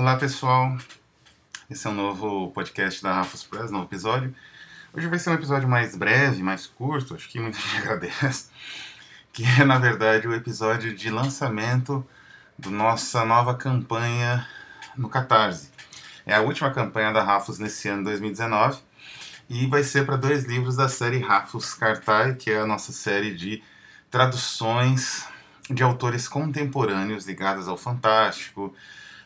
Olá pessoal, esse é um novo podcast da Rafos Press, novo episódio. Hoje vai ser um episódio mais breve, mais curto, acho que muita gente agradece, que é na verdade o episódio de lançamento da nossa nova campanha no Catarse. É a última campanha da Rafos nesse ano 2019 e vai ser para dois livros da série Rafos Cartai, que é a nossa série de traduções de autores contemporâneos ligados ao fantástico,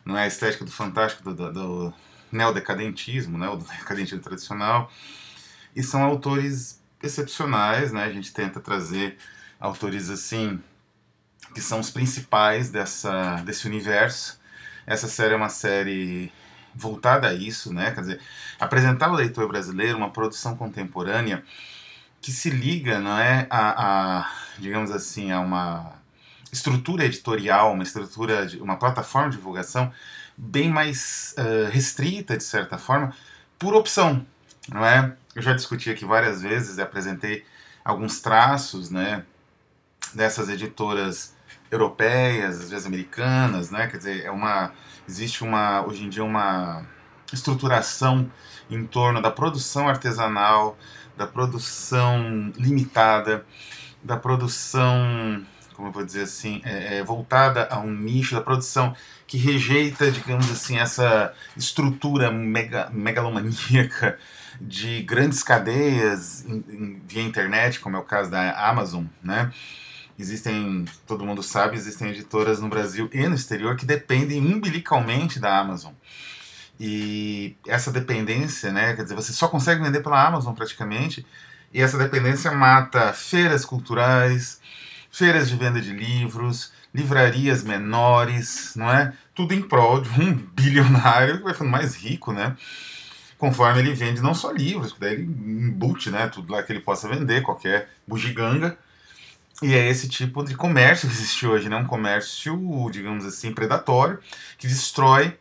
não é a estética do fantástico, do, do, do neodecadentismo, né, o decadentismo tradicional, e são autores excepcionais, né, a gente tenta trazer autores assim, que são os principais dessa, desse universo. Essa série é uma série voltada a isso, né, quer dizer, apresentar ao leitor brasileiro uma produção contemporânea que se liga, não é, a, a digamos assim, a uma estrutura editorial, uma estrutura, de, uma plataforma de divulgação bem mais uh, restrita, de certa forma, por opção, não é? Eu já discuti aqui várias vezes apresentei alguns traços, né, dessas editoras europeias, às vezes americanas, né? Quer dizer, é uma existe uma hoje em dia uma estruturação em torno da produção artesanal, da produção limitada, da produção como eu vou dizer assim, é, é, voltada a um nicho da produção que rejeita, digamos assim, essa estrutura mega, megalomaníaca de grandes cadeias via internet, como é o caso da Amazon, né? Existem, todo mundo sabe, existem editoras no Brasil e no exterior que dependem umbilicalmente da Amazon. E essa dependência, né, quer dizer, você só consegue vender pela Amazon praticamente, e essa dependência mata feiras culturais, feiras de venda de livros, livrarias menores, não é? Tudo em prol de um bilionário que vai ficando mais rico, né? Conforme ele vende não só livros, daí ele embute, né? Tudo lá que ele possa vender, qualquer bugiganga. E é esse tipo de comércio que existe hoje, né? Um comércio, digamos assim, predatório, que destrói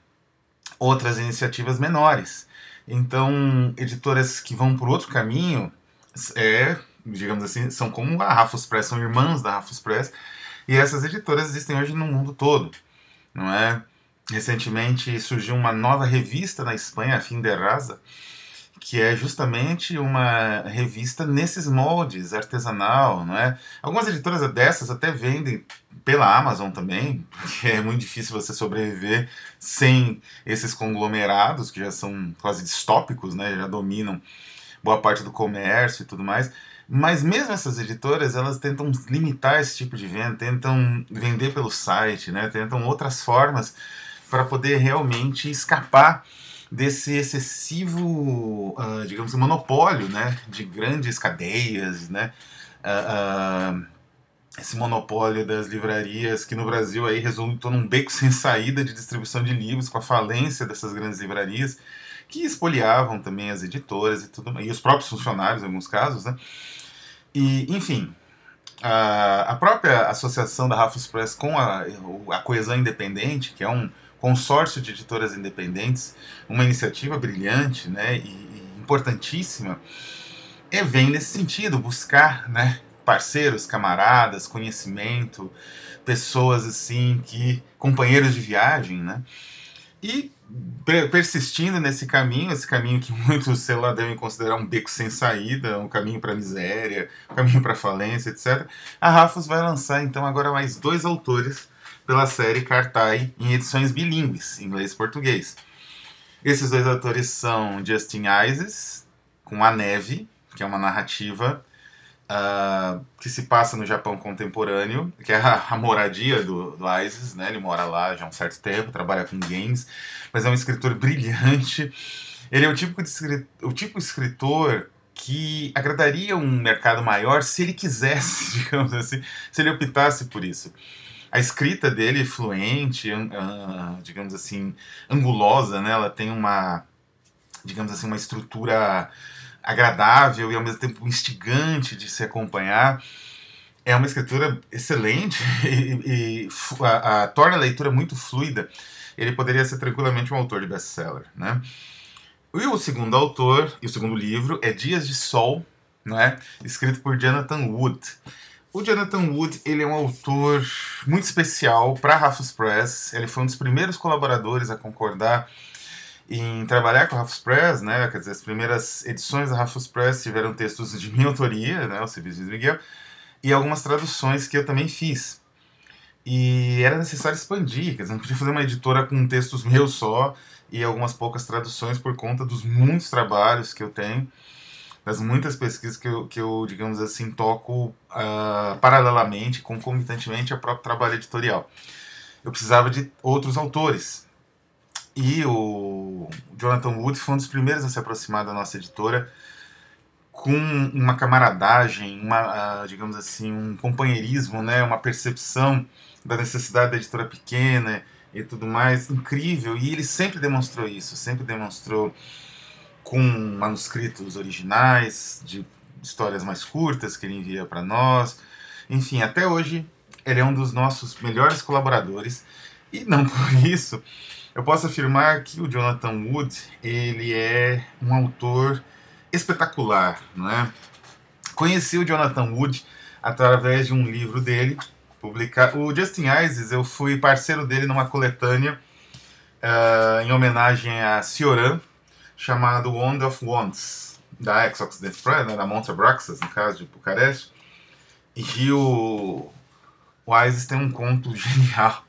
outras iniciativas menores. Então, editoras que vão por outro caminho, é digamos assim, são como a Rafus Press, são irmãs da Rafus Press, e essas editoras existem hoje no mundo todo, não é? Recentemente surgiu uma nova revista na Espanha, a Fim de Rasa, que é justamente uma revista nesses moldes, artesanal, não é? Algumas editoras dessas até vendem pela Amazon também, porque é muito difícil você sobreviver sem esses conglomerados que já são quase distópicos, né? Já dominam boa parte do comércio e tudo mais. Mas mesmo essas editoras, elas tentam limitar esse tipo de venda, tentam vender pelo site, né? tentam outras formas para poder realmente escapar desse excessivo, uh, digamos, monopólio né? de grandes cadeias, né? Uh, uh, esse monopólio das livrarias que no Brasil aí resultou num beco sem saída de distribuição de livros com a falência dessas grandes livrarias que espoliavam também as editoras e tudo e os próprios funcionários em alguns casos, né? E, enfim, a, a própria associação da Rafus Press com a, a Coesão Independente, que é um consórcio de editoras independentes, uma iniciativa brilhante né, e, e importantíssima, é, vem nesse sentido, buscar né, parceiros, camaradas, conhecimento, pessoas assim que companheiros de viagem, né? E persistindo nesse caminho, esse caminho que muitos, sei lá, devem considerar um beco sem saída, um caminho para miséria, um caminho para falência, etc. A Rafus vai lançar então agora mais dois autores pela série Cartai em edições bilíngues, inglês e português. Esses dois autores são Justin Ises, com A Neve, que é uma narrativa uh, que se passa no Japão contemporâneo, que é a, a moradia do, do Isis, né? Ele mora lá já há um certo tempo, trabalha com games, mas é um escritor brilhante. Ele é o tipo de escritor, o tipo de escritor que agradaria um mercado maior se ele quisesse, digamos assim, se ele optasse por isso. A escrita dele é fluente, digamos assim, angulosa, né? Ela tem uma, digamos assim, uma estrutura agradável e ao mesmo tempo instigante de se acompanhar. É uma escritura excelente e, e a, a, torna a leitura muito fluida. Ele poderia ser tranquilamente um autor de best-seller, né? E o segundo autor, e o segundo livro, é Dias de Sol, não é? escrito por Jonathan Wood. O Jonathan Wood ele é um autor muito especial para a Press. Ele foi um dos primeiros colaboradores a concordar em trabalhar com a Rafus Press, né? Quer dizer, as primeiras edições da Rafus Press tiveram textos de minha autoria, né? O Serviço de Miguel, e algumas traduções que eu também fiz. E era necessário expandir, quer dizer, não podia fazer uma editora com textos meus só e algumas poucas traduções por conta dos muitos trabalhos que eu tenho das muitas pesquisas que eu, que eu digamos assim, toco uh, paralelamente, concomitantemente ao próprio trabalho editorial. Eu precisava de outros autores. E o Jonathan Wood foi um dos primeiros a se aproximar da nossa editora com uma camaradagem, uma, uh, digamos assim, um companheirismo, né, uma percepção da necessidade da editora pequena e tudo mais incrível. E ele sempre demonstrou isso, sempre demonstrou com manuscritos originais de histórias mais curtas que ele envia para nós. Enfim, até hoje ele é um dos nossos melhores colaboradores e não por isso eu posso afirmar que o Jonathan Wood ele é um autor espetacular, não é? Conheci o Jonathan Wood através de um livro dele publicado. O Justin Isis, eu fui parceiro dele numa coletânea uh, em homenagem a Cioran, chamado Wand of Wands, da Ex-Occident Press, né, da Monte Braxas, no caso de Bucareste. E o, o Isis tem um conto genial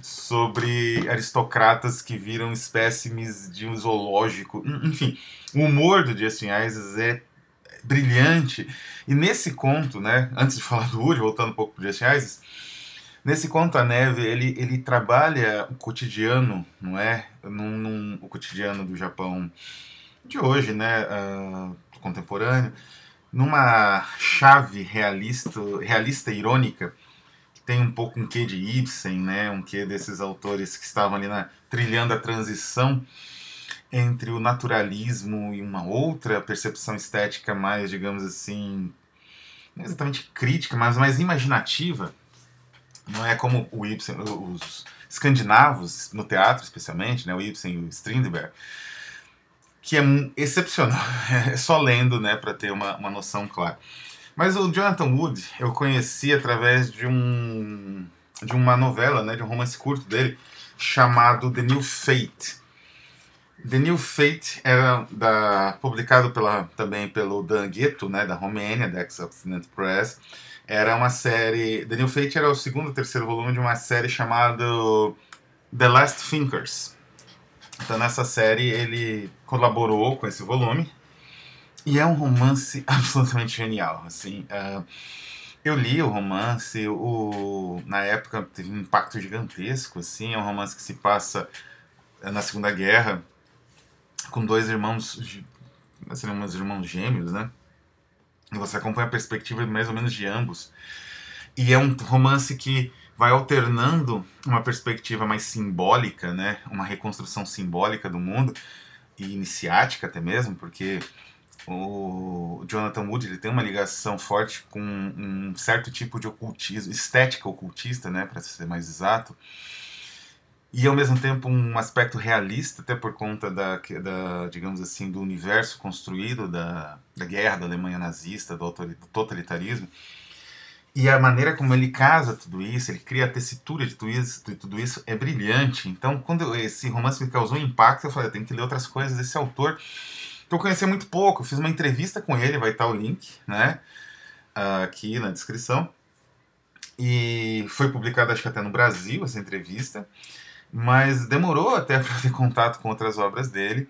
sobre aristocratas que viram espécimes de um zoológico. Enfim, o humor do Justin Isis é brilhante. E nesse conto, né, antes de falar do Uri, voltando um pouco para Justin Isis, nesse conto a neve ele, ele trabalha o cotidiano, não é, num, num, o cotidiano do Japão de hoje, né, uh, contemporâneo, numa chave realista, realista irônica tem um pouco um quê de Ibsen, né, um quê desses autores que estavam ali na, trilhando a transição entre o naturalismo e uma outra percepção estética mais, digamos assim, não exatamente crítica, mas mais imaginativa. Não é como o Ibsen, os escandinavos, no teatro especialmente, né, o Ibsen e o Strindberg, que é excepcional. É só lendo né, para ter uma, uma noção clara. Mas o Jonathan Wood eu conheci através de um de uma novela, né, de um romance curto dele chamado The New Fate The New Fate era da, publicado pela, também pelo Dan Ghetto, né, da Romênia, da Ex-Occident Press. Era uma série. The New Fate era o segundo ou terceiro volume de uma série chamada The Last Thinkers. Então, nessa série, ele colaborou com esse volume. E é um romance absolutamente genial. Assim, uh, eu li o romance, o, na época teve um impacto gigantesco. Assim, é um romance que se passa na Segunda Guerra com dois irmãos, seriam meus irmãos gêmeos, né? E você acompanha a perspectiva mais ou menos de ambos. E é um romance que vai alternando uma perspectiva mais simbólica, né? Uma reconstrução simbólica do mundo e iniciática até mesmo, porque o Jonathan Wood ele tem uma ligação forte com um certo tipo de ocultismo, estética ocultista, né, para ser mais exato e ao mesmo tempo um aspecto realista, até por conta da, da digamos assim, do universo construído da, da guerra da Alemanha nazista, do, totalitarismo. E a maneira como ele casa tudo isso, ele cria a tessitura de tudo isso, de tudo isso é brilhante. Então, quando esse romance me causou um impacto, eu falei, eu tenho que ler outras coisas desse autor que eu conhecia muito pouco. Eu fiz uma entrevista com ele, vai estar o link, né, aqui na descrição. E foi publicada, acho que até no Brasil, essa entrevista mas demorou até para ter contato com outras obras dele.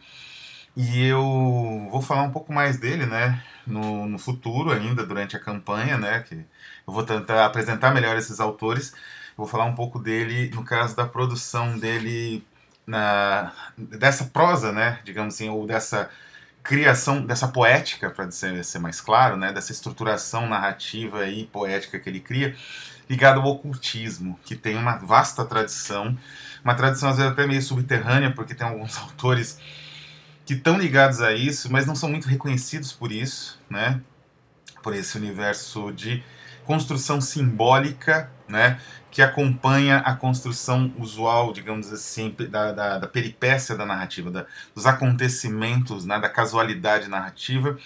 E eu vou falar um pouco mais dele, né, no, no futuro ainda, durante a campanha, né, que eu vou tentar apresentar melhor esses autores. Vou falar um pouco dele no caso da produção dele, na, dessa prosa, né, digamos assim, ou dessa criação, dessa poética, para ser, ser mais claro, né, dessa estruturação narrativa e poética que ele cria, ligado ao ocultismo, que tem uma vasta tradição uma tradição às vezes até meio subterrânea, porque tem alguns autores que estão ligados a isso, mas não são muito reconhecidos por isso, né? Por esse universo de construção simbólica, né? Que acompanha a construção usual, digamos assim, da, da, da peripécia da narrativa, da, dos acontecimentos, né? da casualidade narrativa.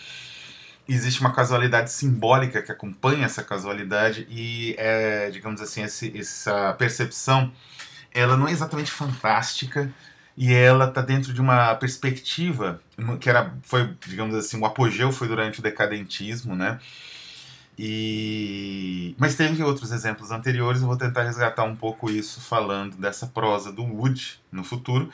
existe uma casualidade simbólica que acompanha essa casualidade e, é, digamos assim, esse, essa percepção, ela não é exatamente fantástica e ela está dentro de uma perspectiva que era, foi, digamos assim, o apogeu foi durante o decadentismo, né? E... Mas teve outros exemplos anteriores, eu vou tentar resgatar um pouco isso falando dessa prosa do Wood no futuro,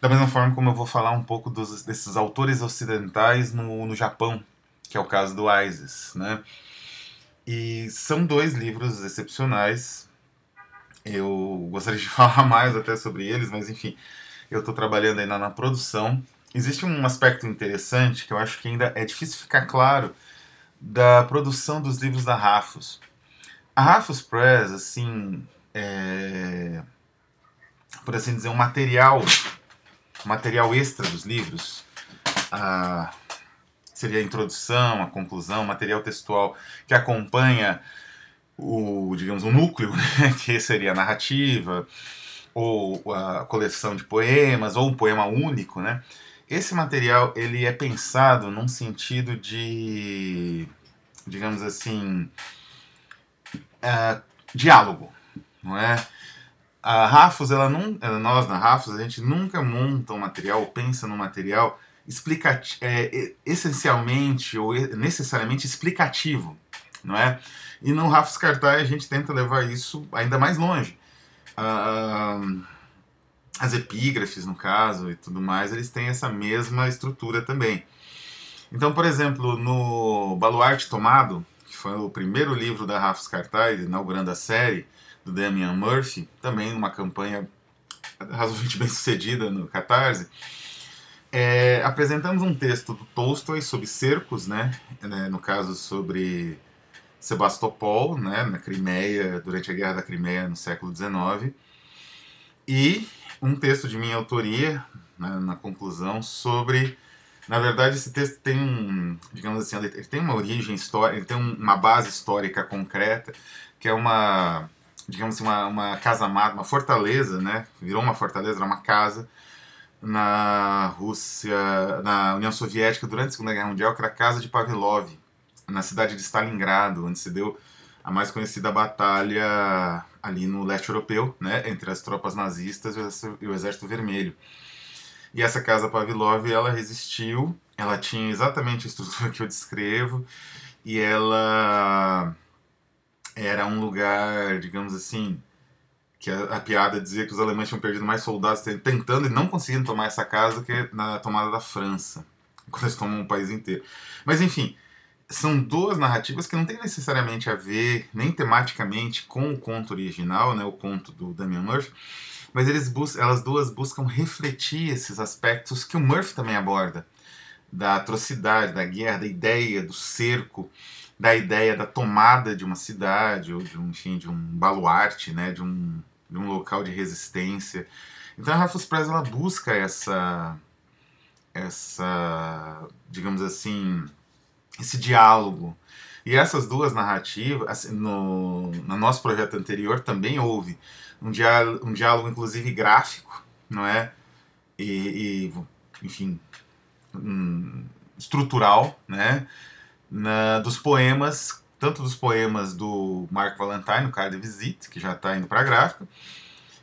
da mesma forma como eu vou falar um pouco dos, desses autores ocidentais no, no Japão, que é o caso do ISIS, né? E são dois livros excepcionais. Eu gostaria de falar mais até sobre eles, mas enfim, eu estou trabalhando ainda na produção. Existe um aspecto interessante que eu acho que ainda é difícil ficar claro da produção dos livros da Rafos. A Rafos Press, assim, é, por assim dizer, um material, material extra dos livros, a, seria a introdução, a conclusão, material textual que acompanha o, digamos, o núcleo, né, que seria a narrativa, ou a coleção de poemas, ou um poema único, né? Esse material ele é pensado num sentido de, digamos assim, uh, diálogo, não é? A Rafos, ela não, nós na Rafos, a gente nunca monta um material, pensa num material explicati é, essencialmente ou necessariamente explicativo, não é? E no Rafos Cartaz a gente tenta levar isso ainda mais longe. Uh, as epígrafes, no caso, e tudo mais, eles têm essa mesma estrutura também. Então, por exemplo, no Baluarte Tomado, que foi o primeiro livro da Rafos Cartaz, inaugurando a série, do Damian Murphy, também uma campanha razoavelmente bem sucedida no Catarse, é, apresentamos um texto do Tolstói sobre cercos, né, né no caso sobre Sebastopol, né, na Crimeia, durante a Guerra da Crimeia no século XIX, e um texto de minha autoria, né, na conclusão, sobre. Na verdade, esse texto tem um, digamos assim, ele tem uma origem histórica, ele tem uma base histórica concreta, que é uma, digamos assim, uma, uma casa amada, uma fortaleza, né? Virou uma fortaleza, era uma casa na Rússia, na União Soviética durante a Segunda Guerra Mundial, que era a casa de Pavlov, na cidade de Stalingrado, onde se deu a mais conhecida batalha ali no leste europeu, né, entre as tropas nazistas e o Exército Vermelho. E essa casa Pavlov, ela resistiu, ela tinha exatamente a estrutura que eu descrevo, e ela era um lugar, digamos assim, que a, a, piada dizia que os alemães tinham perdido mais soldados tentando e não conseguindo tomar essa casa do que na tomada da França, quando eles tomam o país inteiro. Mas enfim, são duas narrativas que não têm necessariamente a ver, nem tematicamente, com o conto original, né, o conto do Damian Murphy, mas elas duas buscam refletir esses aspectos que o Murphy também aborda, da atrocidade, da guerra, da ideia do cerco, da ideia da tomada de uma cidade, ou de um, enfim, de um baluarte, né, de, um, de um local de resistência. Então a Raffles Press ela busca essa, essa, digamos assim, esse diálogo. E essas duas narrativas, assim, no, no nosso projeto anterior também houve um diálogo, um diálogo inclusive gráfico, não é? E, e enfim, um, estrutural, né? Na, dos poemas, tanto dos poemas do Mark Valentine, o cara de Visite, que já está indo para a gráfica,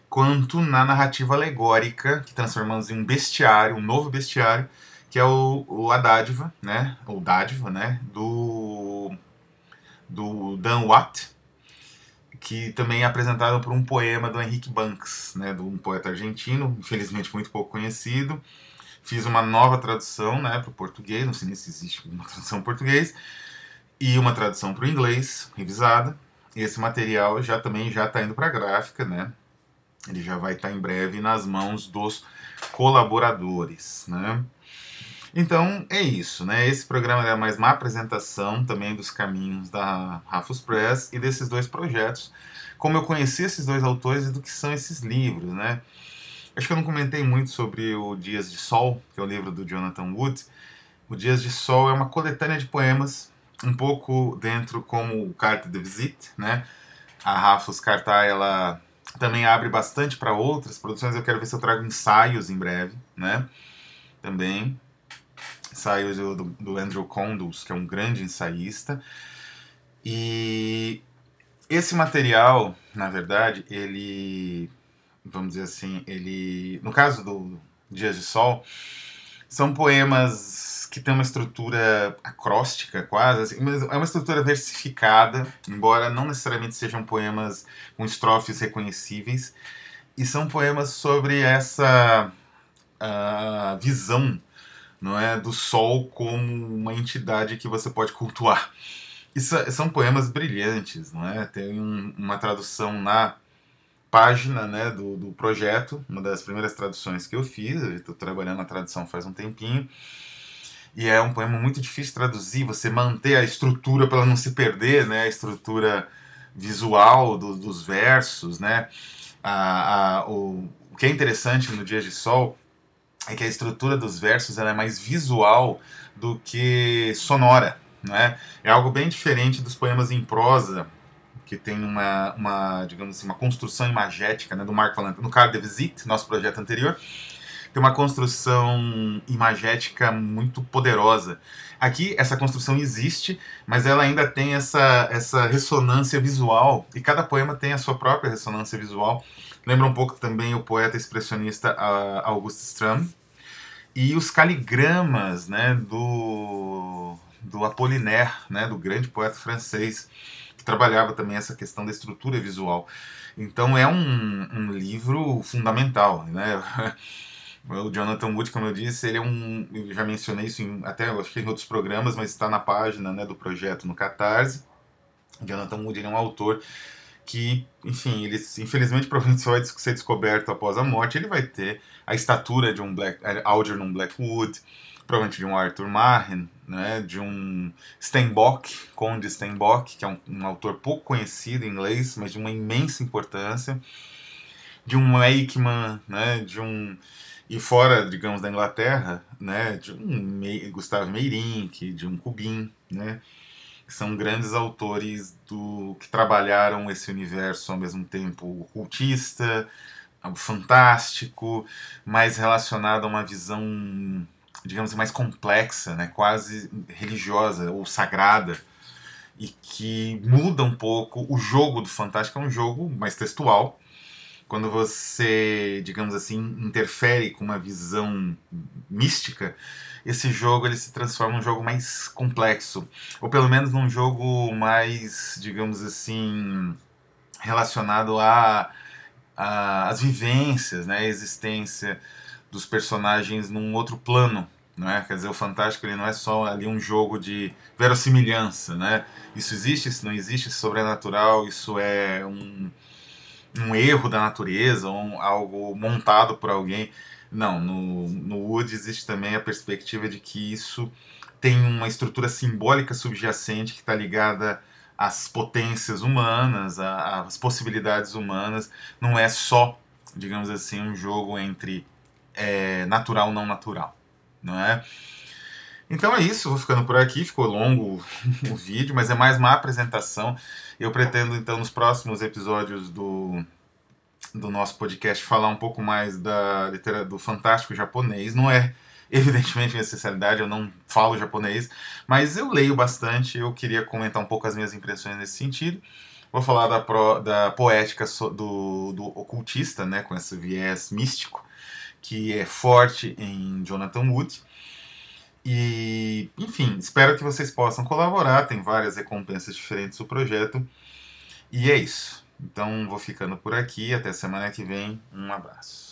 quanto na narrativa alegórica, que transformamos em um bestiário, um novo bestiário, que é o, o A Dádiva, né? Ou Dádiva, né? Do, do Dan Watt, que também é apresentado por um poema do Henrique Banks, né? De um poeta argentino, infelizmente muito pouco conhecido. Fiz uma nova tradução, né? Para o português, não sei nem se existe uma tradução português, e uma tradução para o inglês, revisada. Esse material já também já está indo para a gráfica, né? Ele já vai estar tá em breve nas mãos dos colaboradores, né? Então é isso, né? Esse programa é mais uma apresentação também dos caminhos da Rafus Press e desses dois projetos, como eu conheci esses dois autores e do que são esses livros, né? Acho que eu não comentei muito sobre o Dias de Sol, que é o livro do Jonathan Wood. O Dias de Sol é uma coletânea de poemas, um pouco dentro como o Carta de Visite, né? A Rafus Cartá, ela também abre bastante para outras produções. Eu quero ver se eu trago ensaios em breve, né? Também ensaio do, do Andrew Condos, que é um grande ensaísta. E esse material, na verdade, ele, vamos dizer assim, ele, no caso do Dias de Sol, são poemas que têm uma estrutura acróstica quase, assim, mas é uma estrutura versificada, embora não necessariamente sejam poemas com estrofes reconhecíveis, e são poemas sobre essa uh, visão não é, do sol como uma entidade que você pode cultuar. Isso, são poemas brilhantes, não é? Tem um, uma tradução na página né, do, do projeto, uma das primeiras traduções que eu fiz, estou trabalhando na tradução faz um tempinho, e é um poema muito difícil de traduzir, você manter a estrutura para não se perder, né, a estrutura visual do, dos versos, né, a, a, o, o que é interessante no Dia de Sol é que a estrutura dos versos ela é mais visual do que sonora, né? É algo bem diferente dos poemas em prosa, que tem uma, uma digamos assim, uma construção imagética, né, do Marco Valentino, no Card de Visite, nosso projeto anterior, tem uma construção imagética muito poderosa. Aqui essa construção existe, mas ela ainda tem essa, essa ressonância visual, e cada poema tem a sua própria ressonância visual. Lembra um pouco também o poeta expressionista Auguste Stram, e os caligramas né, do do Apollinaire, né, do grande poeta francês, que trabalhava também essa questão da estrutura visual. Então é um, um livro fundamental, né? O Jonathan Wood, como eu disse, ele é um. Eu já mencionei isso em, até acho que em outros programas, mas está na página né, do projeto no Catarse. Jonathan Wood ele é um autor que, enfim, ele infelizmente provavelmente só vai ser descoberto após a morte. Ele vai ter a estatura de um Black, Algernon Blackwood, provavelmente de um Arthur Machen, né, de um Steinbock, Conde Steinbock, que é um, um, autor pouco conhecido em inglês, mas de uma imensa importância, de um Eichmann, né, de um e fora, digamos, da Inglaterra, né, de um Gustavo Meirink, de um Cubin, né, que são grandes autores do que trabalharam esse universo ao mesmo tempo ocultista, fantástico, mais relacionado a uma visão digamos assim, mais complexa, né, quase religiosa ou sagrada, e que muda um pouco o jogo do Fantástico, é um jogo mais textual. Quando você, digamos assim, interfere com uma visão mística, esse jogo ele se transforma num jogo mais complexo, ou pelo menos num jogo mais, digamos assim, relacionado a, a as vivências, né, a existência dos personagens num outro plano, não é? Quer dizer, o Fantástico ele não é só ali um jogo de verossimilhança, né? Isso existe, isso não existe, isso é sobrenatural, isso é um, um erro da natureza, um, algo montado por alguém. Não, no, no Wood existe também a perspectiva de que isso tem uma estrutura simbólica subjacente que está ligada às potências humanas, às possibilidades humanas. Não é só, digamos assim, um jogo entre é, natural não natural, não é? Então é isso, vou ficando por aqui, ficou longo o vídeo, mas é mais uma apresentação. Eu pretendo então nos próximos episódios do, do nosso podcast falar um pouco mais da do fantástico japonês. Não é evidentemente minha especialidade, eu não falo japonês, mas eu leio bastante, eu queria comentar um pouco as minhas impressões nesse sentido. Vou falar da, pro, da poética do, do ocultista, né, com esse viés místico, que é forte em Jonathan Wood. E, enfim, espero que vocês possam colaborar. Tem várias recompensas diferentes do projeto. E é isso. Então vou ficando por aqui. Até semana que vem. Um abraço.